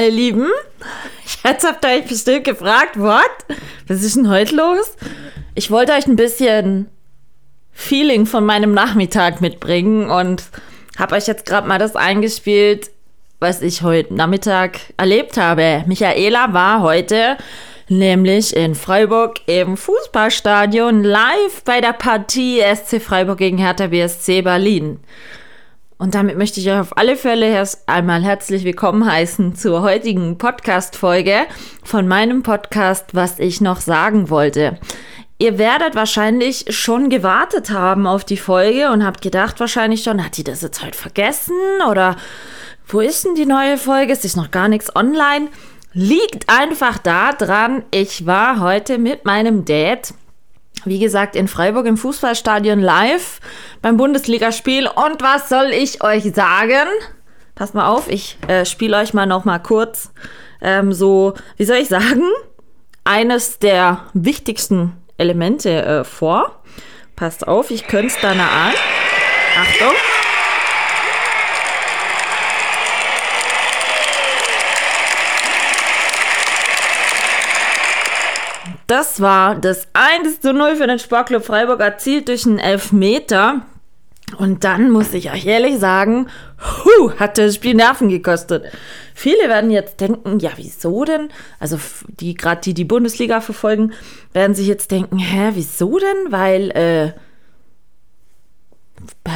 Meine Lieben. Jetzt habt ihr euch bestimmt gefragt, what? Was ist denn heute los? Ich wollte euch ein bisschen Feeling von meinem Nachmittag mitbringen und habe euch jetzt gerade mal das eingespielt, was ich heute Nachmittag erlebt habe. Michaela war heute nämlich in Freiburg im Fußballstadion live bei der Partie SC Freiburg gegen Hertha BSC Berlin. Und damit möchte ich euch auf alle Fälle erst einmal herzlich willkommen heißen zur heutigen Podcast-Folge von meinem Podcast, was ich noch sagen wollte. Ihr werdet wahrscheinlich schon gewartet haben auf die Folge und habt gedacht wahrscheinlich schon, hat die das jetzt heute vergessen oder wo ist denn die neue Folge? Es ist noch gar nichts online. Liegt einfach daran, ich war heute mit meinem Dad wie gesagt, in Freiburg im Fußballstadion live beim Bundesligaspiel. Und was soll ich euch sagen? Passt mal auf, ich äh, spiele euch mal noch mal kurz ähm, so, wie soll ich sagen, eines der wichtigsten Elemente äh, vor. Passt auf, ich könnte es da nah an. Achtung. Das war das 1 zu 0 für den Sportclub Freiburg erzielt durch einen Elfmeter. Und dann muss ich euch ehrlich sagen, hu, hat das Spiel Nerven gekostet. Viele werden jetzt denken, ja, wieso denn? Also die gerade die die Bundesliga verfolgen, werden sich jetzt denken, hä, wieso denn? Weil äh,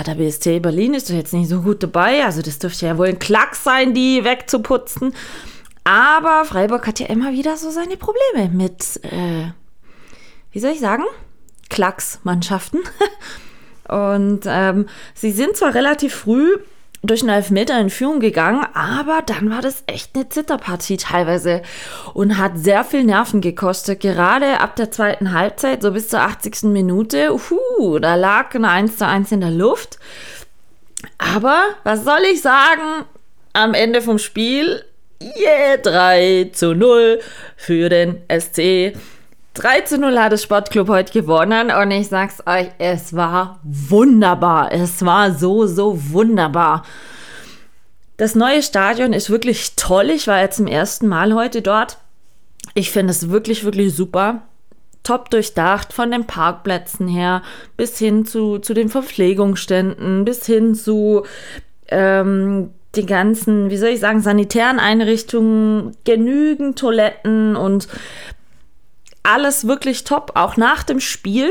der BSC Berlin ist doch jetzt nicht so gut dabei. Also das dürfte ja wohl ein Klack sein, die wegzuputzen. Aber Freiburg hat ja immer wieder so seine Probleme mit, äh, wie soll ich sagen, Klacksmannschaften. Und ähm, sie sind zwar relativ früh durch einen Elfmeter in Führung gegangen, aber dann war das echt eine Zitterpartie teilweise und hat sehr viel Nerven gekostet. Gerade ab der zweiten Halbzeit, so bis zur 80. Minute, uhu, da lag eine 1 zu 1 in der Luft. Aber was soll ich sagen? Am Ende vom Spiel Yeah, 3 zu 0 für den SC. 3 zu 0 hat das Sportclub heute gewonnen und ich sag's euch, es war wunderbar. Es war so, so wunderbar. Das neue Stadion ist wirklich toll. Ich war jetzt zum ersten Mal heute dort. Ich finde es wirklich, wirklich super. Top durchdacht von den Parkplätzen her bis hin zu, zu den Verpflegungsständen, bis hin zu ähm, die ganzen, wie soll ich sagen, sanitären Einrichtungen, genügend Toiletten und alles wirklich top. Auch nach dem Spiel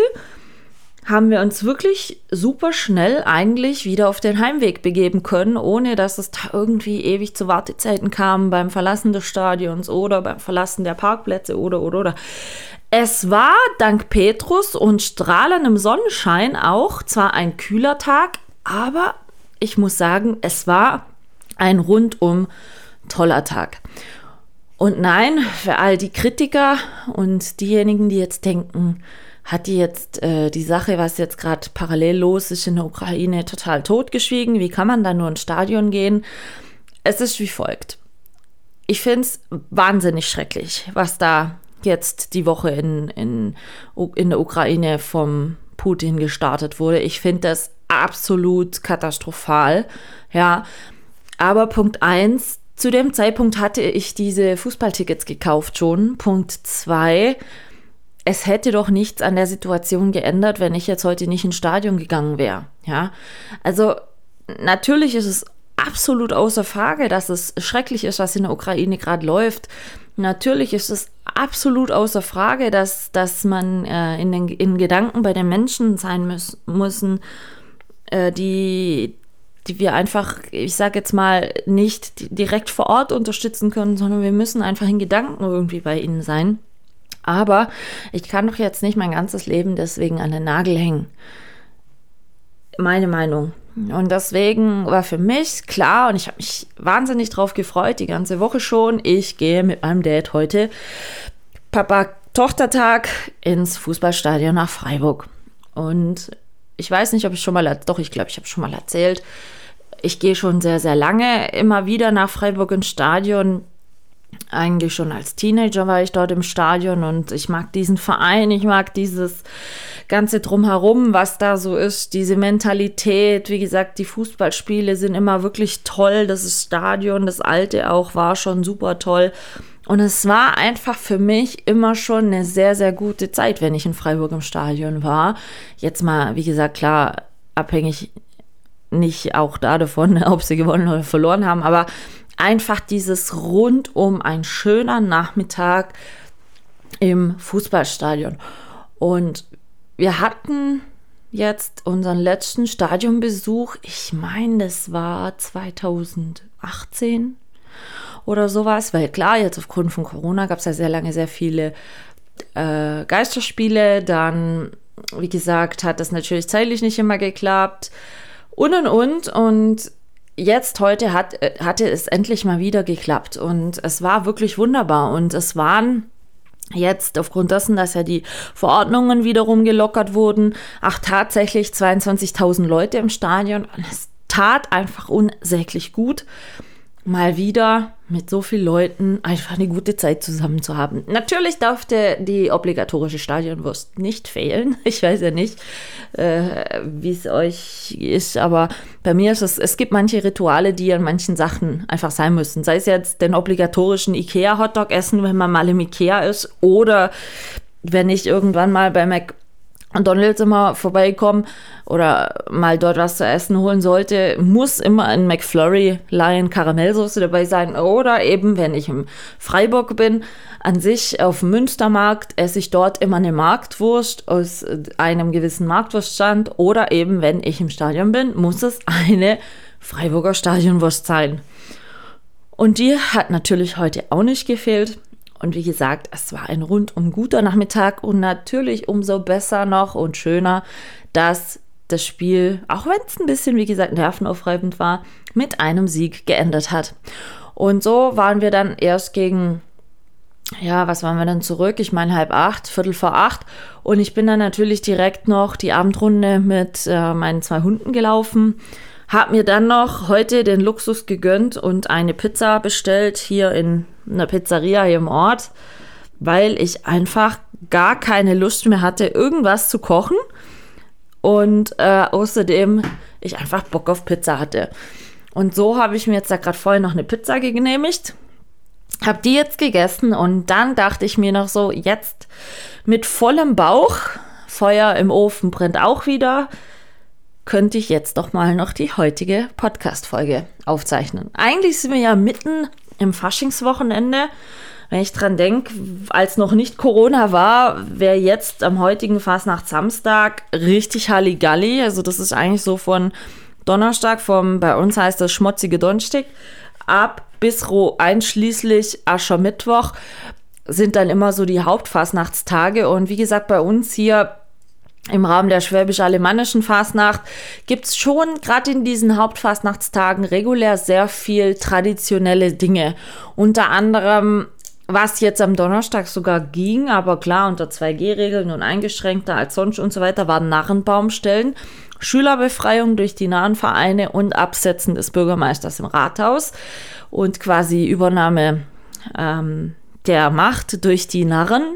haben wir uns wirklich super schnell eigentlich wieder auf den Heimweg begeben können, ohne dass es da irgendwie ewig zu Wartezeiten kam beim Verlassen des Stadions oder beim Verlassen der Parkplätze oder oder oder. Es war dank Petrus und strahlendem Sonnenschein auch zwar ein kühler Tag, aber ich muss sagen, es war ein rundum toller Tag. Und nein, für all die Kritiker und diejenigen, die jetzt denken, hat die jetzt äh, die Sache, was jetzt gerade parallel los ist in der Ukraine, total totgeschwiegen? Wie kann man da nur ins Stadion gehen? Es ist wie folgt. Ich finde es wahnsinnig schrecklich, was da jetzt die Woche in, in, in der Ukraine vom Putin gestartet wurde. Ich finde das absolut katastrophal. Ja, Aber Punkt 1, zu dem Zeitpunkt hatte ich diese Fußballtickets gekauft schon. Punkt 2, es hätte doch nichts an der Situation geändert, wenn ich jetzt heute nicht ins Stadion gegangen wäre. Ja, also natürlich ist es absolut außer Frage, dass es schrecklich ist, was in der Ukraine gerade läuft. Natürlich ist es absolut außer Frage, dass, dass man äh, in, den, in Gedanken bei den Menschen sein muss, müssen, äh, die, die wir einfach, ich sage jetzt mal, nicht direkt vor Ort unterstützen können, sondern wir müssen einfach in Gedanken irgendwie bei ihnen sein. Aber ich kann doch jetzt nicht mein ganzes Leben deswegen an den Nagel hängen. Meine Meinung. Und deswegen war für mich klar und ich habe mich wahnsinnig drauf gefreut, die ganze Woche schon. Ich gehe mit meinem Dad heute Papa-Tochter-Tag ins Fußballstadion nach Freiburg. Und ich weiß nicht, ob ich schon mal, doch, ich glaube, ich habe schon mal erzählt. Ich gehe schon sehr, sehr lange immer wieder nach Freiburg ins Stadion eigentlich schon als Teenager war ich dort im Stadion und ich mag diesen Verein, ich mag dieses ganze drumherum, was da so ist, diese Mentalität. Wie gesagt, die Fußballspiele sind immer wirklich toll. Das Stadion, das alte auch, war schon super toll. Und es war einfach für mich immer schon eine sehr, sehr gute Zeit, wenn ich in Freiburg im Stadion war. Jetzt mal, wie gesagt, klar, abhängig nicht auch da davon, ob sie gewonnen oder verloren haben, aber einfach dieses rundum ein schöner Nachmittag im Fußballstadion. Und wir hatten jetzt unseren letzten Stadionbesuch, ich meine, das war 2018 oder sowas, weil klar, jetzt aufgrund von Corona gab es ja sehr lange sehr viele äh, Geisterspiele, dann, wie gesagt, hat das natürlich zeitlich nicht immer geklappt. Und und und. Und jetzt heute hat, äh, hatte es endlich mal wieder geklappt. Und es war wirklich wunderbar. Und es waren jetzt aufgrund dessen, dass ja die Verordnungen wiederum gelockert wurden, ach tatsächlich 22.000 Leute im Stadion. Und es tat einfach unsäglich gut mal wieder mit so vielen Leuten einfach eine gute Zeit zusammen zu haben. Natürlich durfte die obligatorische Stadionwurst nicht fehlen. Ich weiß ja nicht, äh, wie es euch ist, aber bei mir ist es, es gibt manche Rituale, die an manchen Sachen einfach sein müssen. Sei es jetzt den obligatorischen Ikea-Hotdog essen, wenn man mal im Ikea ist, oder wenn ich irgendwann mal bei Mac McDonalds immer vorbeikommen oder mal dort was zu essen holen sollte, muss immer ein McFlurry Lion Karamellsoße dabei sein. Oder eben, wenn ich im Freiburg bin, an sich auf dem Münstermarkt esse ich dort immer eine Marktwurst aus einem gewissen Marktwurststand. Oder eben, wenn ich im Stadion bin, muss es eine Freiburger Stadionwurst sein. Und die hat natürlich heute auch nicht gefehlt. Und wie gesagt, es war ein rundum guter Nachmittag und natürlich umso besser noch und schöner, dass das Spiel, auch wenn es ein bisschen, wie gesagt, nervenaufreibend war, mit einem Sieg geendet hat. Und so waren wir dann erst gegen, ja, was waren wir dann zurück? Ich meine halb acht, Viertel vor acht. Und ich bin dann natürlich direkt noch die Abendrunde mit äh, meinen zwei Hunden gelaufen. Hab mir dann noch heute den Luxus gegönnt und eine Pizza bestellt hier in einer Pizzeria hier im Ort, weil ich einfach gar keine Lust mehr hatte, irgendwas zu kochen. Und äh, außerdem ich einfach Bock auf Pizza hatte. Und so habe ich mir jetzt da gerade vorher noch eine Pizza genehmigt. Habe die jetzt gegessen und dann dachte ich mir noch so, jetzt mit vollem Bauch, Feuer im Ofen brennt auch wieder, könnte ich jetzt doch mal noch die heutige Podcast-Folge aufzeichnen. Eigentlich sind wir ja mitten im Faschingswochenende. Wenn ich dran denke, als noch nicht Corona war, wäre jetzt am heutigen Fastnacht-Samstag richtig Halligalli. Also das ist eigentlich so von Donnerstag, vom, bei uns heißt das schmutzige Donnerstag, ab bis einschließlich Aschermittwoch sind dann immer so die Hauptfastnachtstage. Und wie gesagt, bei uns hier im Rahmen der schwäbisch-alemannischen Fastnacht gibt es schon gerade in diesen Hauptfastnachtstagen regulär sehr viel traditionelle Dinge. Unter anderem, was jetzt am Donnerstag sogar ging, aber klar unter 2G-Regeln und eingeschränkter als sonst und so weiter, waren Narrenbaumstellen, Schülerbefreiung durch die nahen Vereine und Absetzen des Bürgermeisters im Rathaus und quasi Übernahme ähm, der Macht durch die Narren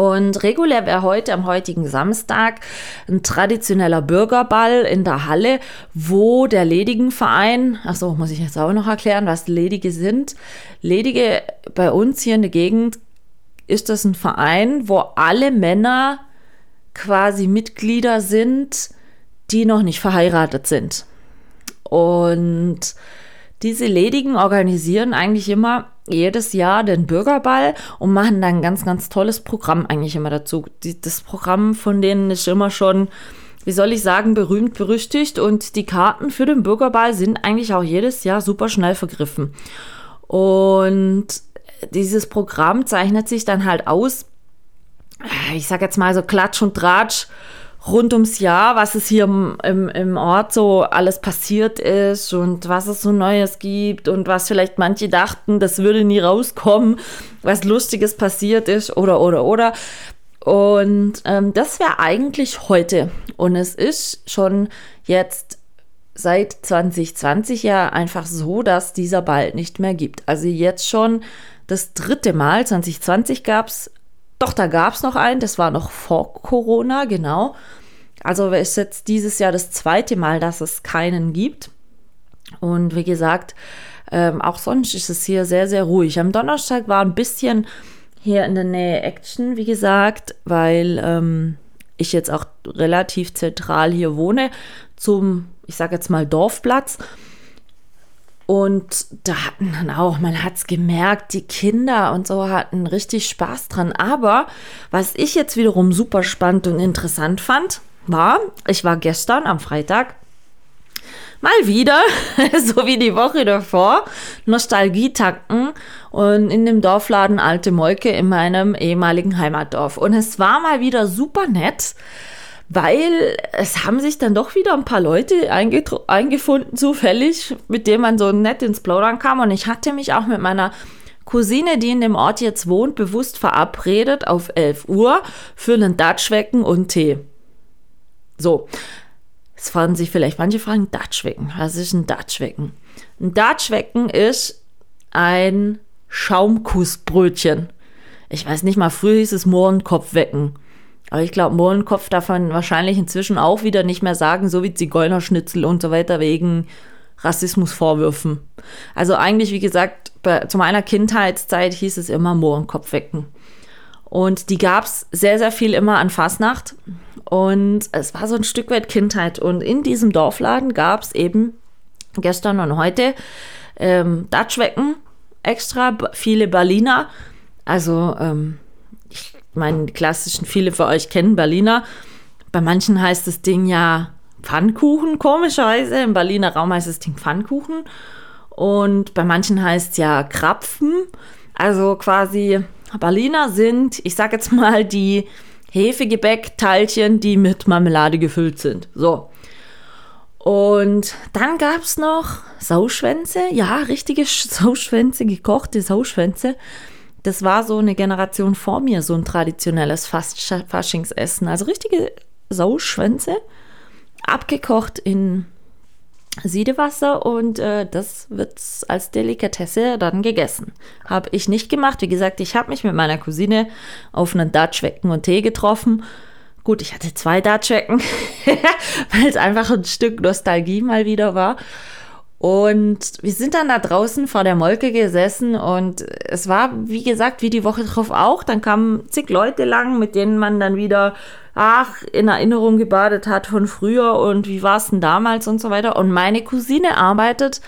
Und regulär wäre heute am heutigen Samstag ein traditioneller Bürgerball in der Halle, wo der Ledigenverein, achso, muss ich jetzt auch noch erklären, was Ledige sind. Ledige bei uns hier in der Gegend ist das ein Verein, wo alle Männer quasi Mitglieder sind, die noch nicht verheiratet sind. Und diese Ledigen organisieren eigentlich immer jedes Jahr den Bürgerball und machen dann ein ganz, ganz tolles Programm eigentlich immer dazu. Die, das Programm von denen ist immer schon, wie soll ich sagen, berühmt, berüchtigt und die Karten für den Bürgerball sind eigentlich auch jedes Jahr super schnell vergriffen. Und dieses Programm zeichnet sich dann halt aus, ich sag jetzt mal so Klatsch und Tratsch rund ums Jahr, was es hier im, im, Ort so alles passiert ist und was es so Neues gibt und was vielleicht manche dachten, das würde nie rauskommen, was Lustiges passiert ist oder, oder, oder. Und ähm, das wäre eigentlich heute. Und es ist schon jetzt seit 2020 ja einfach so, dass dieser Ball nicht mehr gibt. Also jetzt schon das dritte Mal, 2020 gab es doch, da gab es noch einen, das war noch vor Corona, genau. Also ist jetzt dieses Jahr das zweite Mal, dass es keinen gibt. Und wie gesagt, ähm, auch sonst ist es hier sehr, sehr ruhig. Am Donnerstag war ein bisschen hier in der Nähe Action, wie gesagt, weil ähm, ich jetzt auch relativ zentral hier wohne, zum, ich sage jetzt mal, Dorfplatz. Und da hatten dann auch, man hat es gemerkt, die Kinder und so hatten richtig Spaß dran. Aber was ich jetzt wiederum super spannend und interessant fand, war, ich war gestern am Freitag mal wieder, so wie die Woche davor, Nostalgie tanken und in dem Dorfladen Alte Molke in meinem ehemaligen Heimatdorf. Und es war mal wieder super nett weil es haben sich dann doch wieder ein paar Leute eingefunden, zufällig, mit denen man so nett ins Plaudern kam. Und ich hatte mich auch mit meiner Cousine, die in dem Ort jetzt wohnt, bewusst verabredet auf 11 Uhr für einen Datschwecken und Tee. So, jetzt fragen sich vielleicht manche fragen, Datschwecken, was ist ein Datschwecken? Ein Datschwecken ist ein Schaumkussbrötchen. Ich weiß nicht mal, früher hieß es Mohrenkopfwecken. Aber ich glaube, Mohrenkopf darf man wahrscheinlich inzwischen auch wieder nicht mehr sagen, so wie Zigeunerschnitzel und so weiter wegen Rassismusvorwürfen. Also eigentlich, wie gesagt, bei, zu meiner Kindheitszeit hieß es immer Mohrenkopf wecken. Und die gab es sehr, sehr viel immer an Fasnacht. Und es war so ein Stück weit Kindheit. Und in diesem Dorfladen gab es eben gestern und heute ähm, Datschwecken, extra viele Berliner. Also ähm, meine, die klassischen, viele von euch kennen Berliner. Bei manchen heißt das Ding ja Pfannkuchen, komischerweise. Im Berliner Raum heißt das Ding Pfannkuchen. Und bei manchen heißt es ja Krapfen. Also quasi Berliner sind, ich sag jetzt mal, die Hefegebäckteilchen, die mit Marmelade gefüllt sind. So. Und dann gab es noch Sauschwänze. Ja, richtige Sauschwänze, gekochte Sauschwänze das war so eine Generation vor mir, so ein traditionelles Faschingsessen. Also richtige Sauschwänze, abgekocht in Siedewasser und äh, das wird als Delikatesse dann gegessen. Habe ich nicht gemacht. Wie gesagt, ich habe mich mit meiner Cousine auf einen Datschwecken und Tee getroffen. Gut, ich hatte zwei Datschwecken, weil es einfach ein Stück Nostalgie mal wieder war. Und wir sind dann da draußen vor der Molke gesessen und es war, wie gesagt, wie die Woche drauf auch. Dann kamen zig Leute lang, mit denen man dann wieder, ach, in Erinnerung gebadet hat von früher und wie war es denn damals und so weiter. Und meine Cousine arbeitet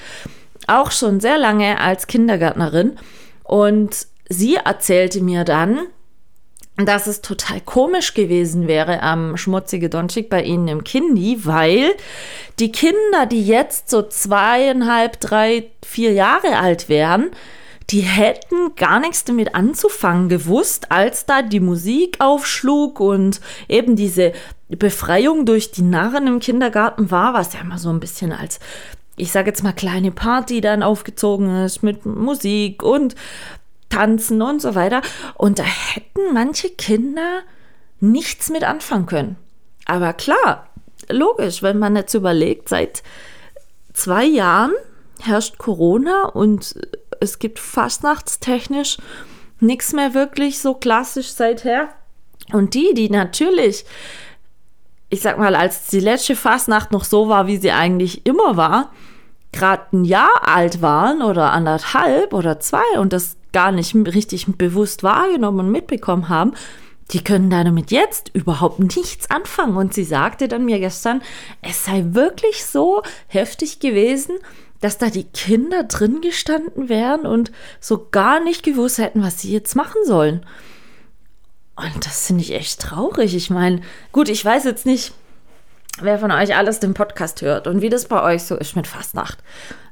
auch schon sehr lange als Kindergärtnerin und sie erzählte mir dann, dass es total komisch gewesen wäre am schmutzige Donchik bei ihnen im Kindi, weil die Kinder, die jetzt so zweieinhalb, drei, vier Jahre alt wären, die hätten gar nichts damit anzufangen gewusst, als da die Musik aufschlug und eben diese Befreiung durch die Narren im Kindergarten war, was ja immer so ein bisschen als ich sage jetzt mal kleine Party dann aufgezogen ist mit Musik und tanzen und so weiter. Und da hätten manche Kinder nichts mit anfangen können. Aber klar, logisch, wenn man jetzt überlegt, seit zwei Jahren herrscht Corona und es gibt fastnachtstechnisch nichts mehr wirklich so klassisch seither. Und die, die natürlich, ich sag mal, als die letzte Fastnacht noch so war, wie sie eigentlich immer war, gerade ein Jahr alt waren oder anderthalb oder zwei und das gar nicht richtig bewusst wahrgenommen und mitbekommen haben, die können damit jetzt überhaupt nichts anfangen. Und sie sagte dann mir gestern, es sei wirklich so heftig gewesen, dass da die Kinder drin gestanden wären und so gar nicht gewusst hätten, was sie jetzt machen sollen. Und das finde ich echt traurig. Ich meine, gut, ich weiß jetzt nicht, wer von euch alles den Podcast hört und wie das bei euch so ist mit Fastnacht.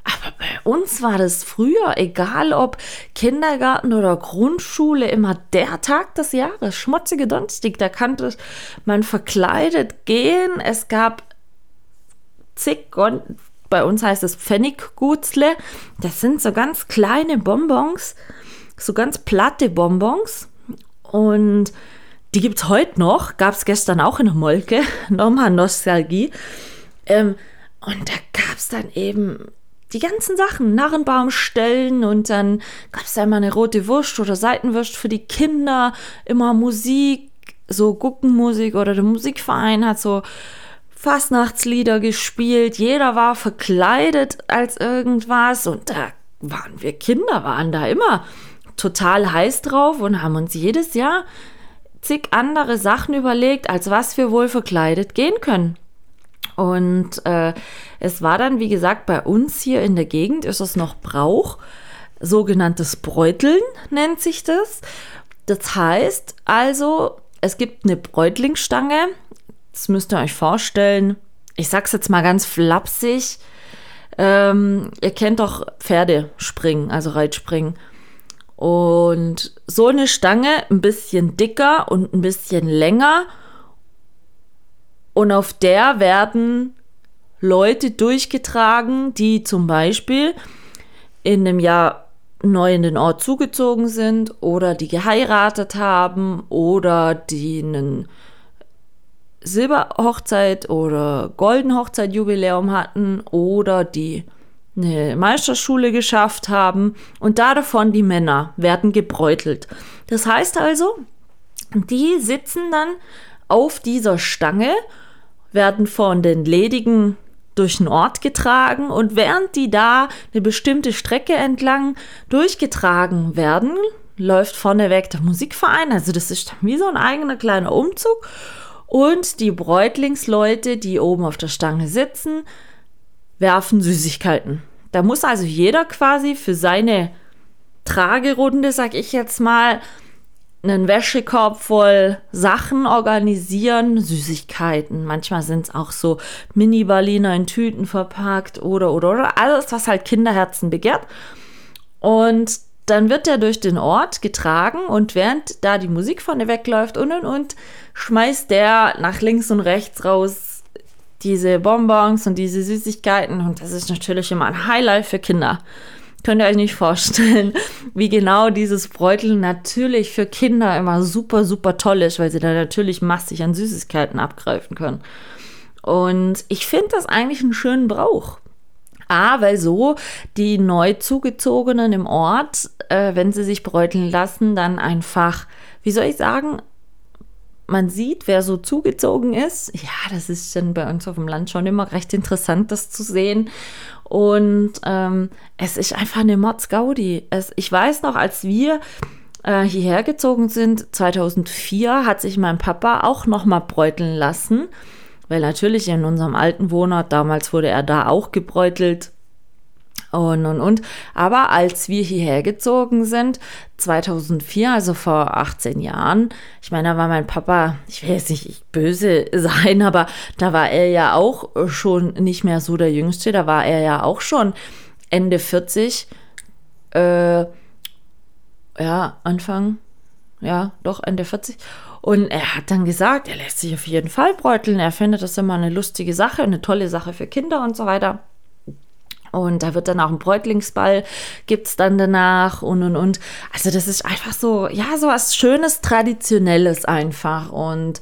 Aber bei uns war das früher, egal ob Kindergarten oder Grundschule, immer der Tag des Jahres, schmutzige Donnerstag. Da konnte man verkleidet gehen. Es gab zig, bei uns heißt es Pfenniggutzle. Das sind so ganz kleine Bonbons, so ganz platte Bonbons. Und die gibt es heute noch, gab es gestern auch in der Molke, nochmal Nostalgie. Ähm, und da gab es dann eben die ganzen Sachen, Narrenbaumstellen und dann gab es einmal eine rote Wurst oder Seitenwurst für die Kinder, immer Musik, so Guckenmusik oder der Musikverein hat so Fastnachtslieder gespielt, jeder war verkleidet als irgendwas und da waren wir Kinder, waren da immer total heiß drauf und haben uns jedes Jahr zig andere Sachen überlegt, als was wir wohl verkleidet gehen können. Und äh, es war dann, wie gesagt, bei uns hier in der Gegend ist es noch Brauch, sogenanntes Bräuteln nennt sich das. Das heißt also, es gibt eine Bräutlingsstange, das müsst ihr euch vorstellen. Ich sag's jetzt mal ganz flapsig. Ähm, ihr kennt doch Pferdespringen, also Reitspringen. Und so eine Stange, ein bisschen dicker und ein bisschen länger. Und auf der werden Leute durchgetragen, die zum Beispiel in einem Jahr neu in den Ort zugezogen sind oder die geheiratet haben oder die einen Silberhochzeit oder Goldenhochzeit-Jubiläum hatten oder die eine Meisterschule geschafft haben und da davon die Männer werden gebräutelt. Das heißt also, die sitzen dann auf dieser Stange, werden von den Ledigen durch den Ort getragen und während die da eine bestimmte Strecke entlang durchgetragen werden, läuft vorneweg der Musikverein. Also das ist wie so ein eigener kleiner Umzug. Und die Bräutlingsleute, die oben auf der Stange sitzen, werfen Süßigkeiten. Da muss also jeder quasi für seine Tragerunde, sag ich jetzt mal, einen Wäschekorb voll Sachen organisieren, Süßigkeiten. Manchmal sind es auch so Mini-Berliner in Tüten verpackt oder, oder, oder. Alles, was halt Kinderherzen begehrt. Und dann wird er durch den Ort getragen und während da die Musik vorne wegläuft und und und, schmeißt der nach links und rechts raus diese Bonbons und diese Süßigkeiten. Und das ist natürlich immer ein Highlight für Kinder. Könnt ihr euch nicht vorstellen, wie genau dieses Bräutel natürlich für Kinder immer super, super toll ist, weil sie da natürlich massig an Süßigkeiten abgreifen können. Und ich finde das eigentlich einen schönen Brauch. A, weil so die neu zugezogenen im Ort, äh, wenn sie sich bräuteln lassen, dann einfach, wie soll ich sagen, man sieht, wer so zugezogen ist. Ja, das ist dann bei uns auf dem Land schon immer recht interessant, das zu sehen. Und ähm, es ist einfach eine Mordsgaudi. Ich weiß noch, als wir äh, hierher gezogen sind, 2004, hat sich mein Papa auch noch mal bräuteln lassen. Weil natürlich in unserem alten Wohnort, damals wurde er da auch gebräutelt, und, und, und. Aber als wir hierher gezogen sind, 2004, also vor 18 Jahren, ich meine, da war mein Papa, ich will jetzt nicht böse sein, aber da war er ja auch schon nicht mehr so der Jüngste, da war er ja auch schon Ende 40, äh, ja, Anfang, ja, doch Ende 40. Und er hat dann gesagt, er lässt sich auf jeden Fall bräuteln. Er findet das immer eine lustige Sache, eine tolle Sache für Kinder und so weiter. Und da wird dann auch ein Bräutlingsball, gibt es dann danach und und und. Also, das ist einfach so, ja, so was Schönes, Traditionelles einfach. Und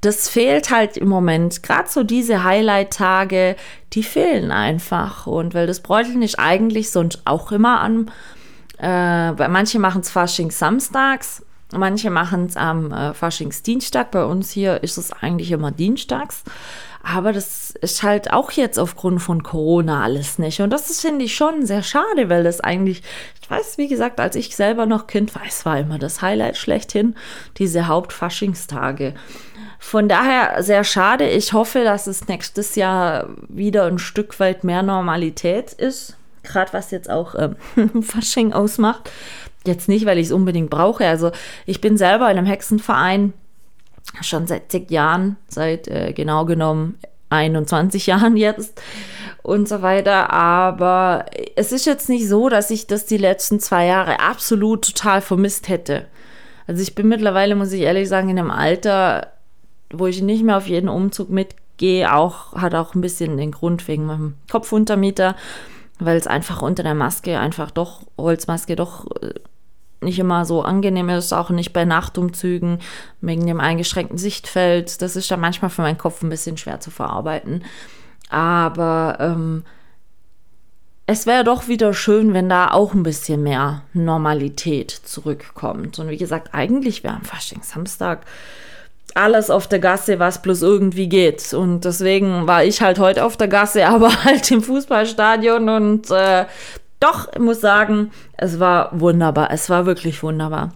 das fehlt halt im Moment. Gerade so diese Highlight-Tage, die fehlen einfach. Und weil das Bräuteln ist eigentlich sonst auch immer an, äh, manche machen es Fasching samstags. Manche machen es am äh, Faschingsdienstag. Bei uns hier ist es eigentlich immer dienstags. Aber das ist halt auch jetzt aufgrund von Corona alles nicht. Und das finde ich schon sehr schade, weil das eigentlich, ich weiß, wie gesagt, als ich selber noch Kind war, es war immer das Highlight schlechthin, diese Hauptfaschingstage. Von daher sehr schade. Ich hoffe, dass es nächstes Jahr wieder ein Stück weit mehr Normalität ist. Gerade was jetzt auch ähm, Fasching ausmacht. Jetzt nicht, weil ich es unbedingt brauche. Also ich bin selber in einem Hexenverein schon seit zig Jahren, seit äh, genau genommen 21 Jahren jetzt und so weiter. Aber es ist jetzt nicht so, dass ich das die letzten zwei Jahre absolut total vermisst hätte. Also ich bin mittlerweile, muss ich ehrlich sagen, in einem Alter, wo ich nicht mehr auf jeden Umzug mitgehe, auch, hat auch ein bisschen den Grund wegen meinem Kopfuntermieter, weil es einfach unter der Maske einfach doch, Holzmaske doch äh, nicht immer so angenehm ist, auch nicht bei Nachtumzügen wegen dem eingeschränkten Sichtfeld. Das ist ja manchmal für meinen Kopf ein bisschen schwer zu verarbeiten. Aber ähm, es wäre doch wieder schön, wenn da auch ein bisschen mehr Normalität zurückkommt. Und wie gesagt, eigentlich wäre am Faschingssamstag alles auf der Gasse, was bloß irgendwie geht. Und deswegen war ich halt heute auf der Gasse, aber halt im Fußballstadion und äh, doch, ich muss sagen, es war wunderbar. Es war wirklich wunderbar.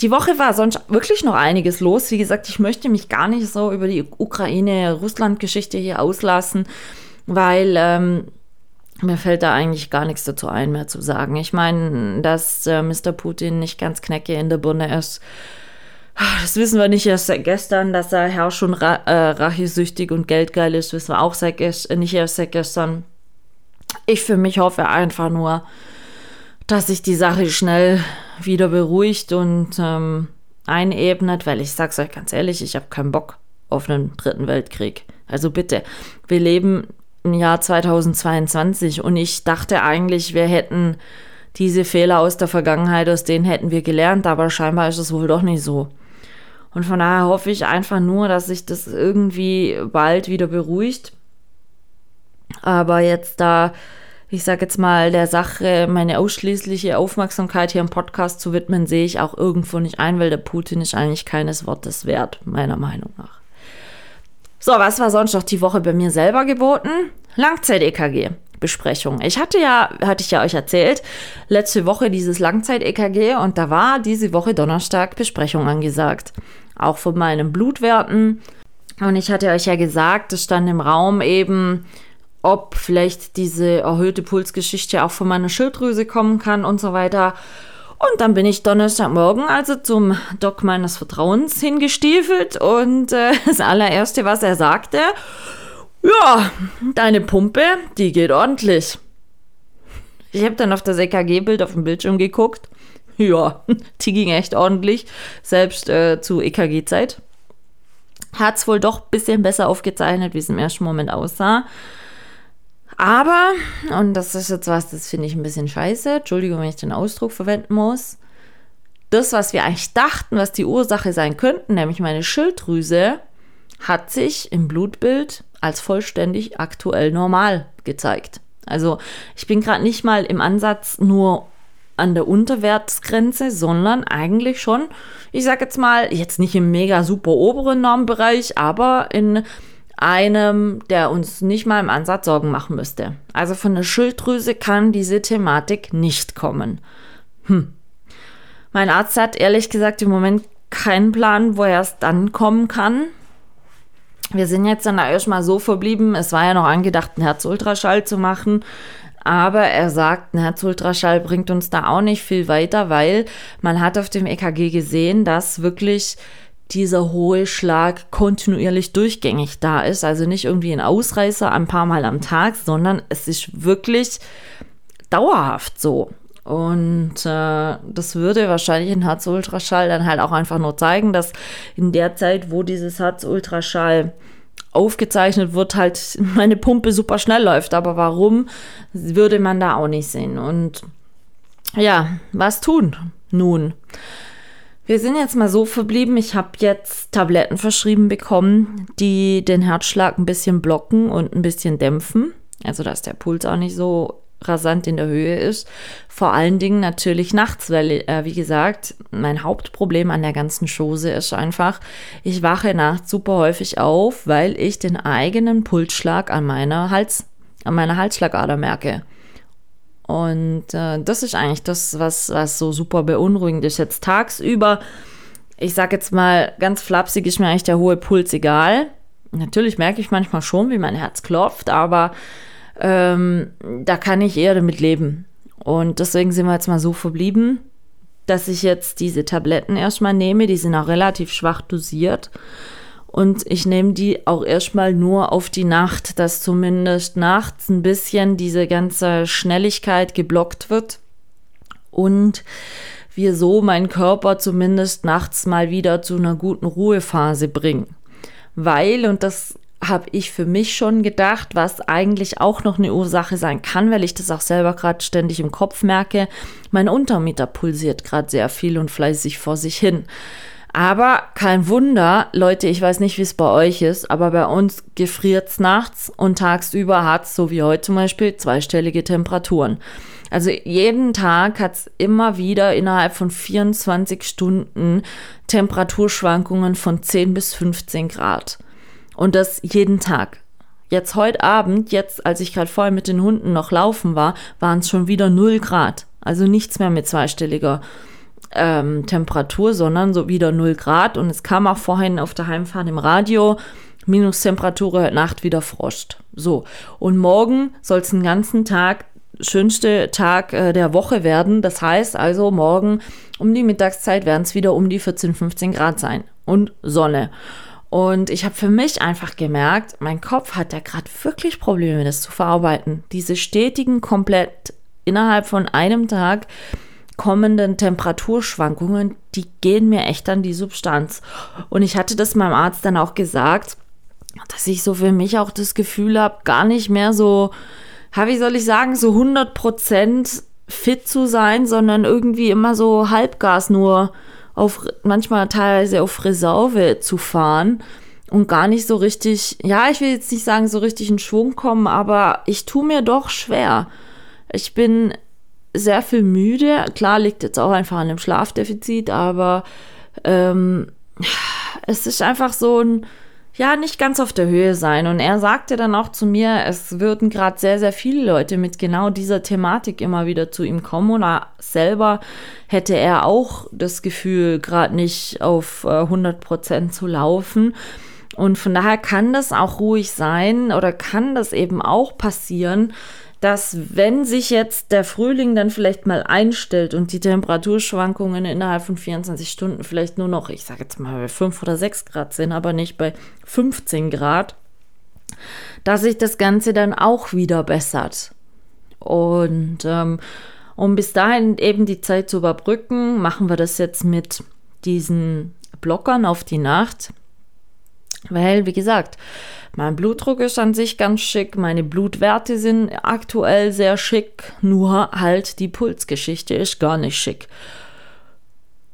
Die Woche war sonst wirklich noch einiges los. Wie gesagt, ich möchte mich gar nicht so über die Ukraine-Russland-Geschichte hier auslassen, weil ähm, mir fällt da eigentlich gar nichts dazu ein, mehr zu sagen. Ich meine, dass äh, Mr. Putin nicht ganz knecke in der Birne ist, das wissen wir nicht erst seit gestern, dass er Herr schon ra äh, rachesüchtig und geldgeil ist, wissen wir auch seit äh, nicht erst seit gestern. Ich für mich hoffe einfach nur, dass sich die Sache schnell wieder beruhigt und ähm, einebnet, weil ich sag's euch ganz ehrlich, ich habe keinen Bock auf einen dritten Weltkrieg. Also bitte, wir leben im Jahr 2022 und ich dachte eigentlich, wir hätten diese Fehler aus der Vergangenheit, aus denen hätten wir gelernt, aber scheinbar ist es wohl doch nicht so. Und von daher hoffe ich einfach nur, dass sich das irgendwie bald wieder beruhigt aber jetzt da, ich sage jetzt mal, der Sache meine ausschließliche Aufmerksamkeit hier im Podcast zu widmen, sehe ich auch irgendwo nicht ein, weil der Putin ist eigentlich keines Wortes wert, meiner Meinung nach. So, was war sonst noch die Woche bei mir selber geboten? Langzeit-EKG. Besprechung. Ich hatte ja, hatte ich ja euch erzählt, letzte Woche dieses Langzeit-EKG und da war diese Woche Donnerstag Besprechung angesagt. Auch von meinen Blutwerten. Und ich hatte euch ja gesagt, es stand im Raum eben, ob vielleicht diese erhöhte Pulsgeschichte auch von meiner Schilddrüse kommen kann und so weiter. Und dann bin ich Donnerstagmorgen also zum Doc meines Vertrauens hingestiefelt und äh, das allererste, was er sagte, ja, deine Pumpe, die geht ordentlich. Ich habe dann auf das EKG-Bild auf dem Bildschirm geguckt. Ja, die ging echt ordentlich, selbst äh, zu EKG-Zeit. Hat es wohl doch ein bisschen besser aufgezeichnet, wie es im ersten Moment aussah. Aber, und das ist jetzt was, das finde ich ein bisschen scheiße, Entschuldigung, wenn ich den Ausdruck verwenden muss, das, was wir eigentlich dachten, was die Ursache sein könnten, nämlich meine Schilddrüse, hat sich im Blutbild als vollständig aktuell normal gezeigt. Also ich bin gerade nicht mal im Ansatz nur an der Unterwertsgrenze, sondern eigentlich schon, ich sage jetzt mal, jetzt nicht im mega super oberen Normbereich, aber in einem, der uns nicht mal im Ansatz Sorgen machen müsste. Also von der Schilddrüse kann diese Thematik nicht kommen. Hm. Mein Arzt hat ehrlich gesagt im Moment keinen Plan, woher es dann kommen kann. Wir sind jetzt dann erstmal so verblieben, es war ja noch angedacht, einen Herzultraschall zu machen. Aber er sagt, ein Herzultraschall bringt uns da auch nicht viel weiter, weil man hat auf dem EKG gesehen, dass wirklich dieser hohe Schlag kontinuierlich durchgängig da ist. Also nicht irgendwie ein Ausreißer ein paar Mal am Tag, sondern es ist wirklich dauerhaft so. Und äh, das würde wahrscheinlich ein Herz-Ultraschall dann halt auch einfach nur zeigen, dass in der Zeit, wo dieses Herz-Ultraschall aufgezeichnet wird, halt meine Pumpe super schnell läuft. Aber warum, würde man da auch nicht sehen. Und ja, was tun nun? Wir sind jetzt mal so verblieben, ich habe jetzt Tabletten verschrieben bekommen, die den Herzschlag ein bisschen blocken und ein bisschen dämpfen. Also dass der Puls auch nicht so rasant in der Höhe ist. Vor allen Dingen natürlich nachts, weil, äh, wie gesagt, mein Hauptproblem an der ganzen Chose ist einfach, ich wache nachts super häufig auf, weil ich den eigenen Pulsschlag an meiner Hals, an meiner Halsschlagader merke. Und äh, das ist eigentlich das, was, was so super beunruhigend ist. Jetzt tagsüber, ich sag jetzt mal ganz flapsig, ist mir eigentlich der hohe Puls egal. Natürlich merke ich manchmal schon, wie mein Herz klopft, aber ähm, da kann ich eher damit leben. Und deswegen sind wir jetzt mal so verblieben, dass ich jetzt diese Tabletten erstmal nehme. Die sind auch relativ schwach dosiert. Und ich nehme die auch erstmal nur auf die Nacht, dass zumindest nachts ein bisschen diese ganze Schnelligkeit geblockt wird. Und wir so meinen Körper zumindest nachts mal wieder zu einer guten Ruhephase bringen. Weil, und das habe ich für mich schon gedacht, was eigentlich auch noch eine Ursache sein kann, weil ich das auch selber gerade ständig im Kopf merke. Mein Untermieter pulsiert gerade sehr viel und fleißig vor sich hin. Aber kein Wunder, Leute, ich weiß nicht, wie es bei euch ist, aber bei uns gefriert es nachts und tagsüber hat es, so wie heute zum Beispiel, zweistellige Temperaturen. Also jeden Tag hat es immer wieder innerhalb von 24 Stunden Temperaturschwankungen von 10 bis 15 Grad. Und das jeden Tag. Jetzt heute Abend, jetzt als ich gerade vorher mit den Hunden noch laufen war, waren es schon wieder 0 Grad. Also nichts mehr mit zweistelliger ähm, Temperatur, sondern so wieder 0 Grad. Und es kam auch vorhin auf der Heimfahrt im Radio, Minustemperatur heute Nacht wieder Frost. So. Und morgen soll es den ganzen Tag schönste Tag äh, der Woche werden. Das heißt also, morgen um die Mittagszeit werden es wieder um die 14, 15 Grad sein. Und Sonne. Und ich habe für mich einfach gemerkt, mein Kopf hat ja gerade wirklich Probleme, das zu verarbeiten. Diese stetigen, komplett innerhalb von einem Tag kommenden Temperaturschwankungen, die gehen mir echt an die Substanz. Und ich hatte das meinem Arzt dann auch gesagt, dass ich so für mich auch das Gefühl habe, gar nicht mehr so, wie soll ich sagen, so 100 Prozent fit zu sein, sondern irgendwie immer so Halbgas nur auf manchmal teilweise auf Reserve zu fahren und gar nicht so richtig, ja, ich will jetzt nicht sagen, so richtig in Schwung kommen, aber ich tue mir doch schwer. Ich bin sehr viel müde. Klar liegt jetzt auch einfach an dem Schlafdefizit, aber ähm, es ist einfach so ein ja, nicht ganz auf der Höhe sein. Und er sagte dann auch zu mir, es würden gerade sehr, sehr viele Leute mit genau dieser Thematik immer wieder zu ihm kommen. Und er selber hätte er auch das Gefühl, gerade nicht auf 100 äh, Prozent zu laufen. Und von daher kann das auch ruhig sein oder kann das eben auch passieren, dass wenn sich jetzt der Frühling dann vielleicht mal einstellt und die Temperaturschwankungen innerhalb von 24 Stunden vielleicht nur noch, ich sage jetzt mal, bei 5 oder 6 Grad sind, aber nicht bei 15 Grad, dass sich das Ganze dann auch wieder bessert. Und ähm, um bis dahin eben die Zeit zu überbrücken, machen wir das jetzt mit diesen Blockern auf die Nacht. Weil, wie gesagt, mein Blutdruck ist an sich ganz schick, meine Blutwerte sind aktuell sehr schick, nur halt die Pulsgeschichte ist gar nicht schick.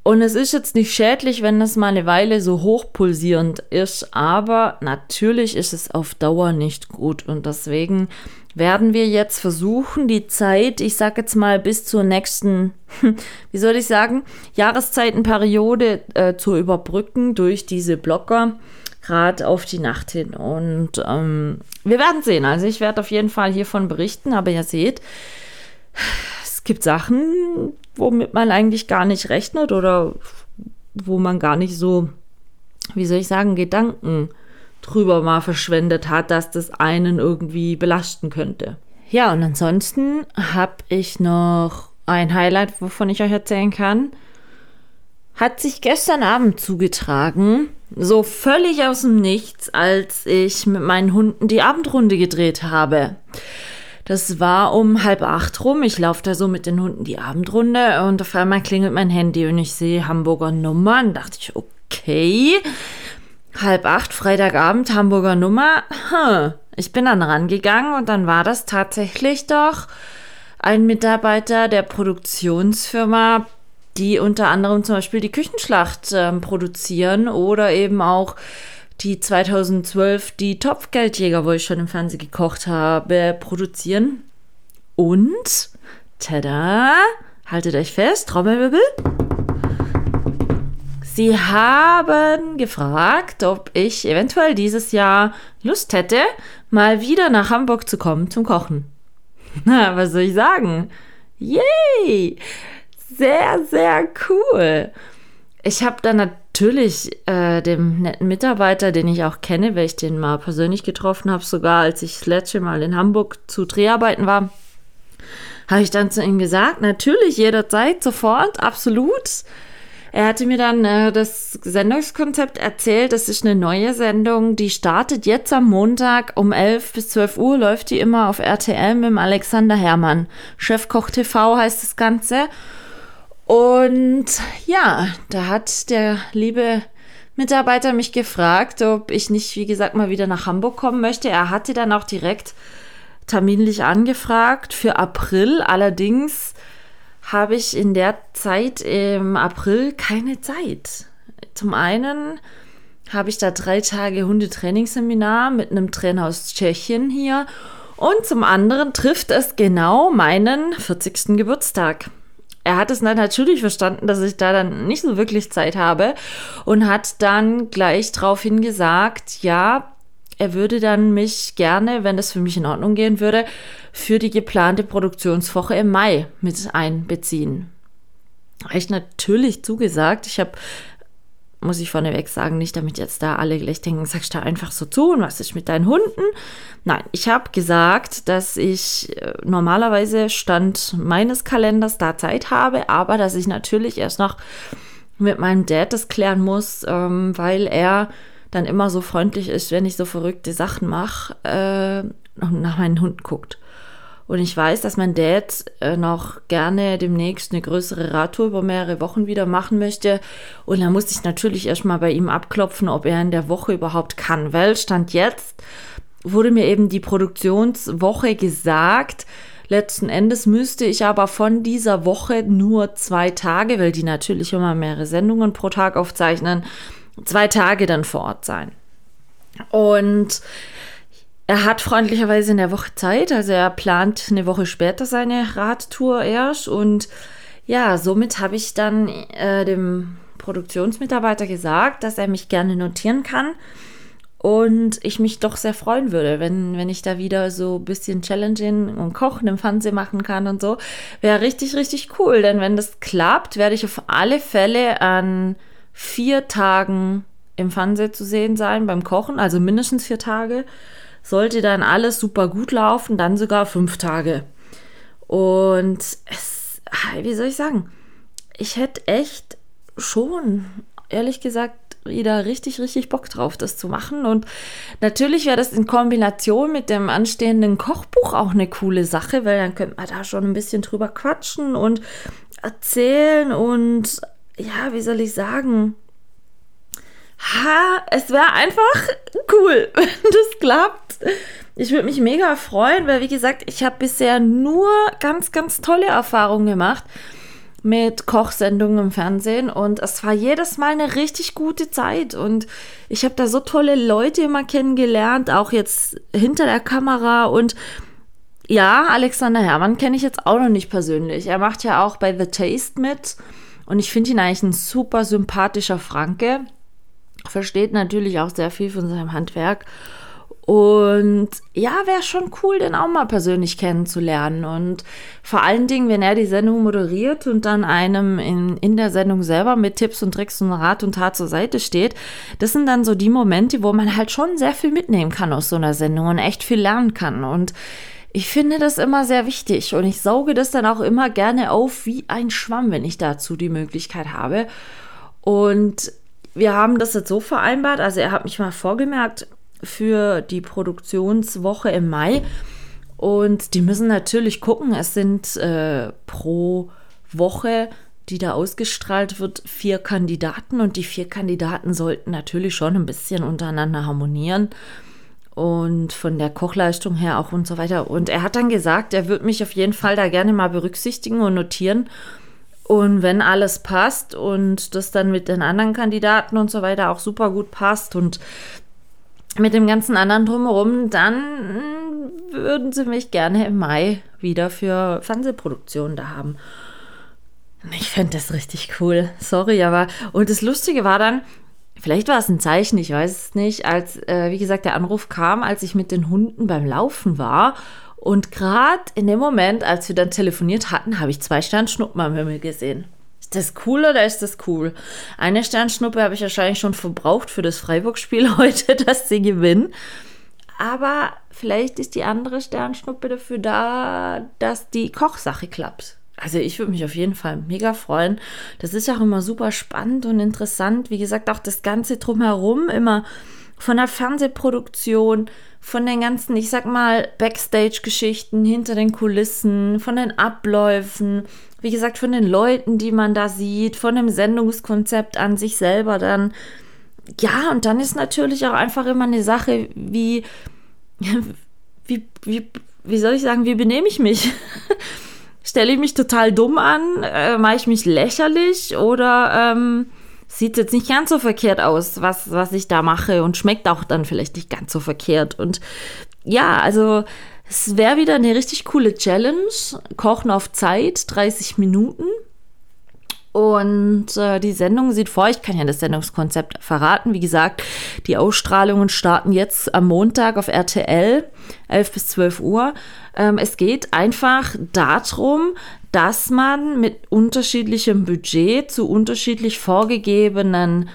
Und es ist jetzt nicht schädlich, wenn das mal eine Weile so hochpulsierend ist, aber natürlich ist es auf Dauer nicht gut und deswegen werden wir jetzt versuchen, die Zeit, ich sag jetzt mal bis zur nächsten, wie soll ich sagen, Jahreszeitenperiode äh, zu überbrücken durch diese Blocker gerade auf die Nacht hin. Und ähm, wir werden sehen. Also ich werde auf jeden Fall hiervon berichten, aber ihr seht, es gibt Sachen, womit man eigentlich gar nicht rechnet oder wo man gar nicht so, wie soll ich sagen, Gedanken drüber mal verschwendet hat, dass das einen irgendwie belasten könnte. Ja, und ansonsten habe ich noch ein Highlight, wovon ich euch erzählen kann. Hat sich gestern Abend zugetragen. So völlig aus dem Nichts, als ich mit meinen Hunden die Abendrunde gedreht habe. Das war um halb acht rum. Ich laufe da so mit den Hunden die Abendrunde und auf einmal klingelt mein Handy und ich sehe Hamburger Nummer. Und dachte ich, okay. Halb acht, Freitagabend, Hamburger Nummer. Hm. Ich bin dann rangegangen und dann war das tatsächlich doch ein Mitarbeiter der Produktionsfirma die unter anderem zum Beispiel die Küchenschlacht äh, produzieren oder eben auch die 2012 die Topfgeldjäger, wo ich schon im Fernsehen gekocht habe, produzieren. Und, tada, haltet euch fest, Trommelwirbel. Sie haben gefragt, ob ich eventuell dieses Jahr Lust hätte, mal wieder nach Hamburg zu kommen zum Kochen. Na, was soll ich sagen? Yay! Sehr, sehr cool. Ich habe dann natürlich äh, dem netten Mitarbeiter, den ich auch kenne, weil ich den mal persönlich getroffen habe, sogar als ich das letzte Mal in Hamburg zu Dreharbeiten war, habe ich dann zu ihm gesagt, natürlich, jederzeit, sofort, absolut. Er hatte mir dann äh, das Sendungskonzept erzählt. Das ist eine neue Sendung, die startet jetzt am Montag um 11 bis 12 Uhr, läuft die immer auf RTL mit Alexander Herrmann. Chefkoch TV heißt das Ganze. Und ja, da hat der liebe Mitarbeiter mich gefragt, ob ich nicht, wie gesagt, mal wieder nach Hamburg kommen möchte. Er hatte dann auch direkt terminlich angefragt für April. Allerdings habe ich in der Zeit im April keine Zeit. Zum einen habe ich da drei Tage Hundetrainingsseminar mit einem Trainer aus Tschechien hier und zum anderen trifft es genau meinen 40. Geburtstag. Er hat es dann natürlich verstanden, dass ich da dann nicht so wirklich Zeit habe und hat dann gleich daraufhin gesagt, ja, er würde dann mich gerne, wenn das für mich in Ordnung gehen würde, für die geplante Produktionswoche im Mai mit einbeziehen. Habe ich natürlich zugesagt. Ich habe, muss ich vorneweg sagen, nicht damit jetzt da alle gleich denken, sagst du einfach so zu und was ist mit deinen Hunden? Nein, ich habe gesagt, dass ich äh, normalerweise Stand meines Kalenders da Zeit habe, aber dass ich natürlich erst noch mit meinem Dad das klären muss, ähm, weil er dann immer so freundlich ist, wenn ich so verrückte Sachen mache äh, und nach meinen Hunden guckt. Und ich weiß, dass mein Dad äh, noch gerne demnächst eine größere Radtour über mehrere Wochen wieder machen möchte. Und da muss ich natürlich erstmal bei ihm abklopfen, ob er in der Woche überhaupt kann. Weil Stand jetzt wurde mir eben die Produktionswoche gesagt. Letzten Endes müsste ich aber von dieser Woche nur zwei Tage, weil die natürlich immer mehrere Sendungen pro Tag aufzeichnen, zwei Tage dann vor Ort sein. Und er hat freundlicherweise in der Woche Zeit, also er plant eine Woche später seine Radtour erst und ja, somit habe ich dann äh, dem Produktionsmitarbeiter gesagt, dass er mich gerne notieren kann und ich mich doch sehr freuen würde, wenn, wenn ich da wieder so ein bisschen Challenging und Kochen im Fernsehen machen kann und so. Wäre richtig, richtig cool, denn wenn das klappt, werde ich auf alle Fälle an vier Tagen im Fernsehen zu sehen sein beim Kochen, also mindestens vier Tage. Sollte dann alles super gut laufen, dann sogar fünf Tage. Und es, wie soll ich sagen, ich hätte echt schon, ehrlich gesagt, wieder richtig, richtig Bock drauf, das zu machen. Und natürlich wäre das in Kombination mit dem anstehenden Kochbuch auch eine coole Sache, weil dann könnte man da schon ein bisschen drüber quatschen und erzählen und ja, wie soll ich sagen? Ha, es wäre einfach cool, wenn das klappt. Ich würde mich mega freuen, weil wie gesagt, ich habe bisher nur ganz, ganz tolle Erfahrungen gemacht mit Kochsendungen im Fernsehen und es war jedes Mal eine richtig gute Zeit und ich habe da so tolle Leute immer kennengelernt, auch jetzt hinter der Kamera und ja, Alexander Herrmann kenne ich jetzt auch noch nicht persönlich. Er macht ja auch bei The Taste mit und ich finde ihn eigentlich ein super sympathischer Franke. Versteht natürlich auch sehr viel von seinem Handwerk. Und ja, wäre schon cool, den auch mal persönlich kennenzulernen. Und vor allen Dingen, wenn er die Sendung moderiert und dann einem in, in der Sendung selber mit Tipps und Tricks und Rat und Tat zur Seite steht, das sind dann so die Momente, wo man halt schon sehr viel mitnehmen kann aus so einer Sendung und echt viel lernen kann. Und ich finde das immer sehr wichtig und ich sauge das dann auch immer gerne auf wie ein Schwamm, wenn ich dazu die Möglichkeit habe. Und wir haben das jetzt so vereinbart, also er hat mich mal vorgemerkt für die Produktionswoche im Mai und die müssen natürlich gucken, es sind äh, pro Woche die da ausgestrahlt wird, vier Kandidaten und die vier Kandidaten sollten natürlich schon ein bisschen untereinander harmonieren und von der Kochleistung her auch und so weiter. Und er hat dann gesagt, er würde mich auf jeden Fall da gerne mal berücksichtigen und notieren. Und wenn alles passt und das dann mit den anderen Kandidaten und so weiter auch super gut passt und mit dem ganzen anderen drumherum, dann würden sie mich gerne im Mai wieder für Fernsehproduktionen da haben. Ich fände das richtig cool. Sorry, aber. Und das Lustige war dann, vielleicht war es ein Zeichen, ich weiß es nicht, als, äh, wie gesagt, der Anruf kam, als ich mit den Hunden beim Laufen war. Und gerade in dem Moment, als wir dann telefoniert hatten, habe ich zwei Sternschnuppen am Himmel gesehen. Ist das cool oder ist das cool? Eine Sternschnuppe habe ich wahrscheinlich schon verbraucht für das Freiburg-Spiel heute, dass sie gewinnen. Aber vielleicht ist die andere Sternschnuppe dafür da, dass die Kochsache klappt. Also ich würde mich auf jeden Fall mega freuen. Das ist auch immer super spannend und interessant. Wie gesagt, auch das Ganze drumherum, immer von der Fernsehproduktion, von den ganzen, ich sag mal, Backstage-Geschichten hinter den Kulissen, von den Abläufen, wie gesagt, von den Leuten, die man da sieht, von dem Sendungskonzept an sich selber dann. Ja, und dann ist natürlich auch einfach immer eine Sache, wie, wie, wie, wie soll ich sagen, wie benehme ich mich? Stelle ich mich total dumm an? Äh, Mache ich mich lächerlich? Oder ähm, sieht jetzt nicht ganz so verkehrt aus, was, was ich da mache und schmeckt auch dann vielleicht nicht ganz so verkehrt. Und ja, also es wäre wieder eine richtig coole Challenge. Kochen auf Zeit, 30 Minuten. Und äh, die Sendung sieht vor, ich kann ja das Sendungskonzept verraten. Wie gesagt, die Ausstrahlungen starten jetzt am Montag auf RTL, 11 bis 12 Uhr. Ähm, es geht einfach darum, dass man mit unterschiedlichem Budget zu unterschiedlich vorgegebenen,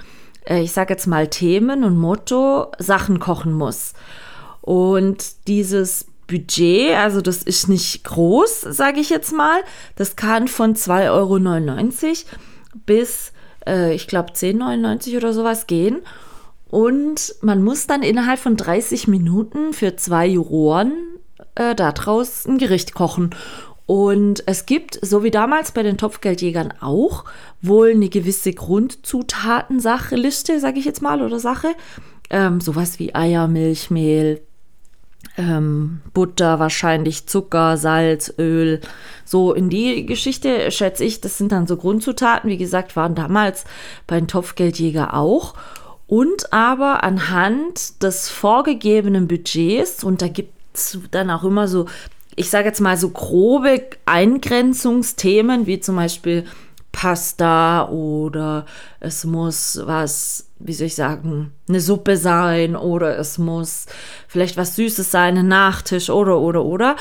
äh, ich sage jetzt mal Themen und Motto, Sachen kochen muss. Und dieses Budget, also das ist nicht groß, sage ich jetzt mal. Das kann von 2,99 Euro bis, äh, ich glaube, 10,99 Euro oder sowas gehen. Und man muss dann innerhalb von 30 Minuten für zwei Juroren äh, daraus ein Gericht kochen. Und es gibt, so wie damals bei den Topfgeldjägern auch, wohl eine gewisse Grundzutatensache-Liste, sage ich jetzt mal, oder Sache. Ähm, sowas wie Eier, Milch, Mehl, ähm, Butter, wahrscheinlich Zucker, Salz, Öl. So in die Geschichte schätze ich, das sind dann so Grundzutaten. Wie gesagt, waren damals bei den Topfgeldjäger auch. Und aber anhand des vorgegebenen Budgets, und da gibt es dann auch immer so, ich sage jetzt mal so grobe Eingrenzungsthemen, wie zum Beispiel Pasta oder es muss was, wie soll ich sagen, eine Suppe sein oder es muss vielleicht was Süßes sein, ein Nachtisch oder, oder, oder.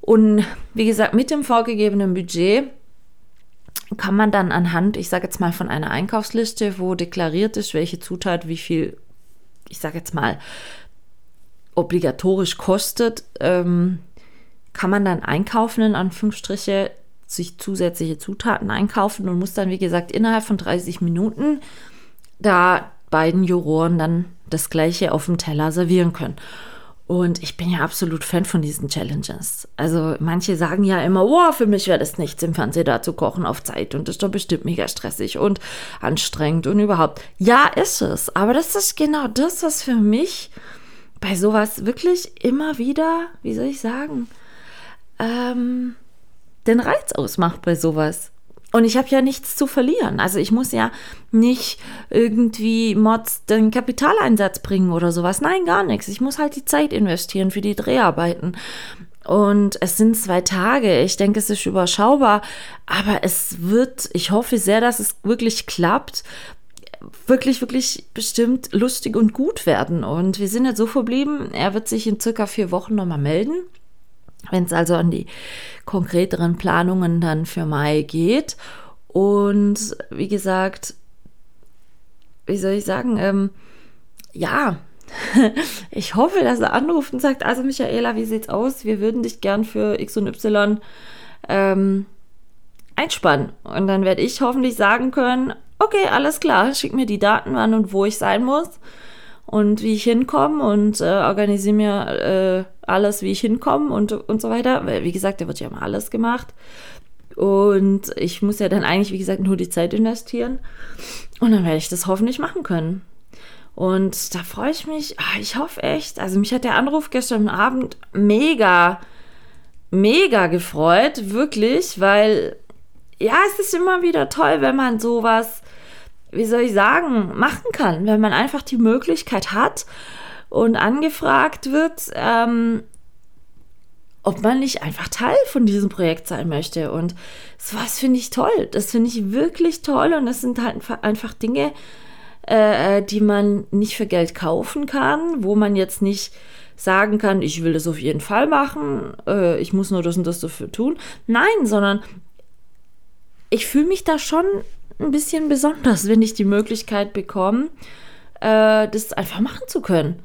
Und wie gesagt, mit dem vorgegebenen Budget kann man dann anhand, ich sage jetzt mal von einer Einkaufsliste, wo deklariert ist, welche Zutat wie viel, ich sage jetzt mal, obligatorisch kostet, ähm, kann man dann einkaufen, in Anführungsstriche, sich zusätzliche Zutaten einkaufen und muss dann, wie gesagt, innerhalb von 30 Minuten da beiden Juroren dann das gleiche auf dem Teller servieren können. Und ich bin ja absolut Fan von diesen Challenges. Also manche sagen ja immer, oh, für mich wäre das nichts im Fernsehen da zu kochen auf Zeit und das ist doch bestimmt mega stressig und anstrengend und überhaupt. Ja, ist es. Aber das ist genau das, was für mich bei sowas wirklich immer wieder, wie soll ich sagen, ähm, den Reiz ausmacht bei sowas. Und ich habe ja nichts zu verlieren. Also ich muss ja nicht irgendwie Mods den Kapitaleinsatz bringen oder sowas. Nein, gar nichts. Ich muss halt die Zeit investieren für die Dreharbeiten. Und es sind zwei Tage. Ich denke, es ist überschaubar. Aber es wird, ich hoffe sehr, dass es wirklich klappt. Wirklich, wirklich bestimmt lustig und gut werden. Und wir sind jetzt so verblieben, er wird sich in circa vier Wochen nochmal melden. Wenn es also an die konkreteren Planungen dann für Mai geht. Und wie gesagt, wie soll ich sagen, ähm, ja, ich hoffe, dass er anruft und sagt, also Michaela, wie sieht's aus? Wir würden dich gern für X und Y ähm, einspannen. Und dann werde ich hoffentlich sagen können, okay, alles klar, schick mir die Daten, wann und wo ich sein muss und wie ich hinkomme und äh, organisiere mir äh, alles, wie ich hinkomme und, und so weiter. Weil, wie gesagt, da wird ja immer alles gemacht. Und ich muss ja dann eigentlich, wie gesagt, nur die Zeit investieren. Und dann werde ich das hoffentlich machen können. Und da freue ich mich. Ah, ich hoffe echt. Also mich hat der Anruf gestern Abend mega, mega gefreut. Wirklich, weil ja, es ist immer wieder toll, wenn man sowas wie soll ich sagen, machen kann, wenn man einfach die Möglichkeit hat und angefragt wird, ähm, ob man nicht einfach Teil von diesem Projekt sein möchte. Und sowas finde ich toll. Das finde ich wirklich toll. Und das sind halt einfach Dinge, äh, die man nicht für Geld kaufen kann, wo man jetzt nicht sagen kann, ich will das auf jeden Fall machen, äh, ich muss nur das und das dafür tun. Nein, sondern ich fühle mich da schon ein bisschen besonders, wenn ich die Möglichkeit bekomme, äh, das einfach machen zu können.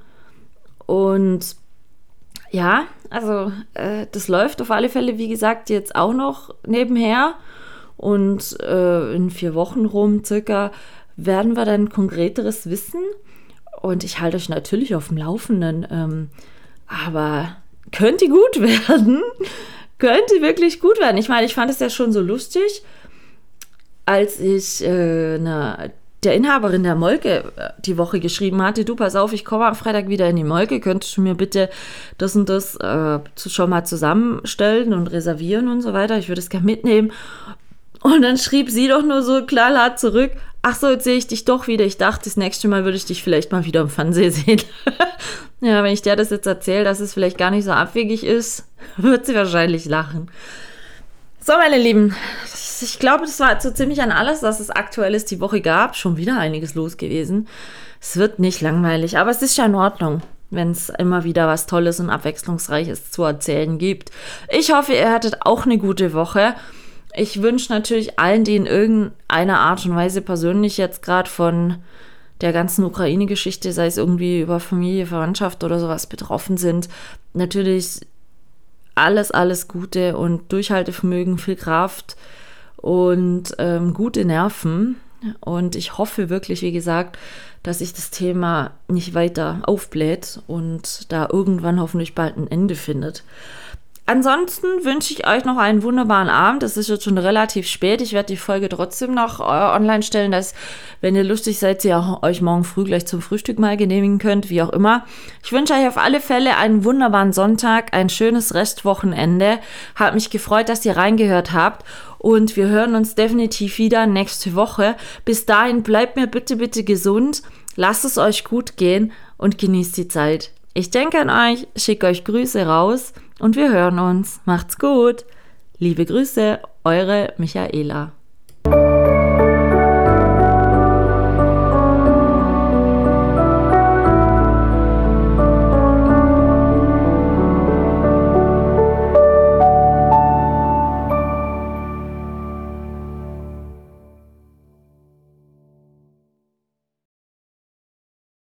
Und ja, also äh, das läuft auf alle Fälle, wie gesagt, jetzt auch noch nebenher. Und äh, in vier Wochen rum circa werden wir dann konkreteres wissen. Und ich halte euch natürlich auf dem Laufenden. Ähm, aber könnte gut werden. könnte wirklich gut werden. Ich meine, ich fand es ja schon so lustig, als ich äh, eine der Inhaberin der Molke äh, die Woche geschrieben hatte, du pass auf, ich komme am Freitag wieder in die Molke, könntest du mir bitte das und das äh, schon mal zusammenstellen und reservieren und so weiter, ich würde es gerne mitnehmen. Und dann schrieb sie doch nur so knallhart zurück, ach so, jetzt sehe ich dich doch wieder, ich dachte, das nächste Mal würde ich dich vielleicht mal wieder im Fernsehen sehen. ja, wenn ich der das jetzt erzähle, dass es vielleicht gar nicht so abwegig ist, wird sie wahrscheinlich lachen. So, meine Lieben, ich glaube, das war so ziemlich an alles, was es aktuelles die Woche gab. Schon wieder einiges los gewesen. Es wird nicht langweilig, aber es ist ja in Ordnung, wenn es immer wieder was Tolles und Abwechslungsreiches zu erzählen gibt. Ich hoffe, ihr hattet auch eine gute Woche. Ich wünsche natürlich allen, die in irgendeiner Art und Weise persönlich jetzt gerade von der ganzen Ukraine-Geschichte, sei es irgendwie über Familie, Verwandtschaft oder sowas betroffen sind, natürlich alles, alles Gute und Durchhaltevermögen, viel Kraft und ähm, gute Nerven. Und ich hoffe wirklich, wie gesagt, dass sich das Thema nicht weiter aufbläht und da irgendwann hoffentlich bald ein Ende findet. Ansonsten wünsche ich euch noch einen wunderbaren Abend. Es ist jetzt schon relativ spät. Ich werde die Folge trotzdem noch äh, online stellen, dass, wenn ihr lustig seid, ihr euch morgen früh gleich zum Frühstück mal genehmigen könnt, wie auch immer. Ich wünsche euch auf alle Fälle einen wunderbaren Sonntag, ein schönes Restwochenende. Hat mich gefreut, dass ihr reingehört habt. Und wir hören uns definitiv wieder nächste Woche. Bis dahin bleibt mir bitte, bitte gesund. Lasst es euch gut gehen und genießt die Zeit. Ich denke an euch, schicke euch Grüße raus und wir hören uns. Macht's gut. Liebe Grüße, eure Michaela.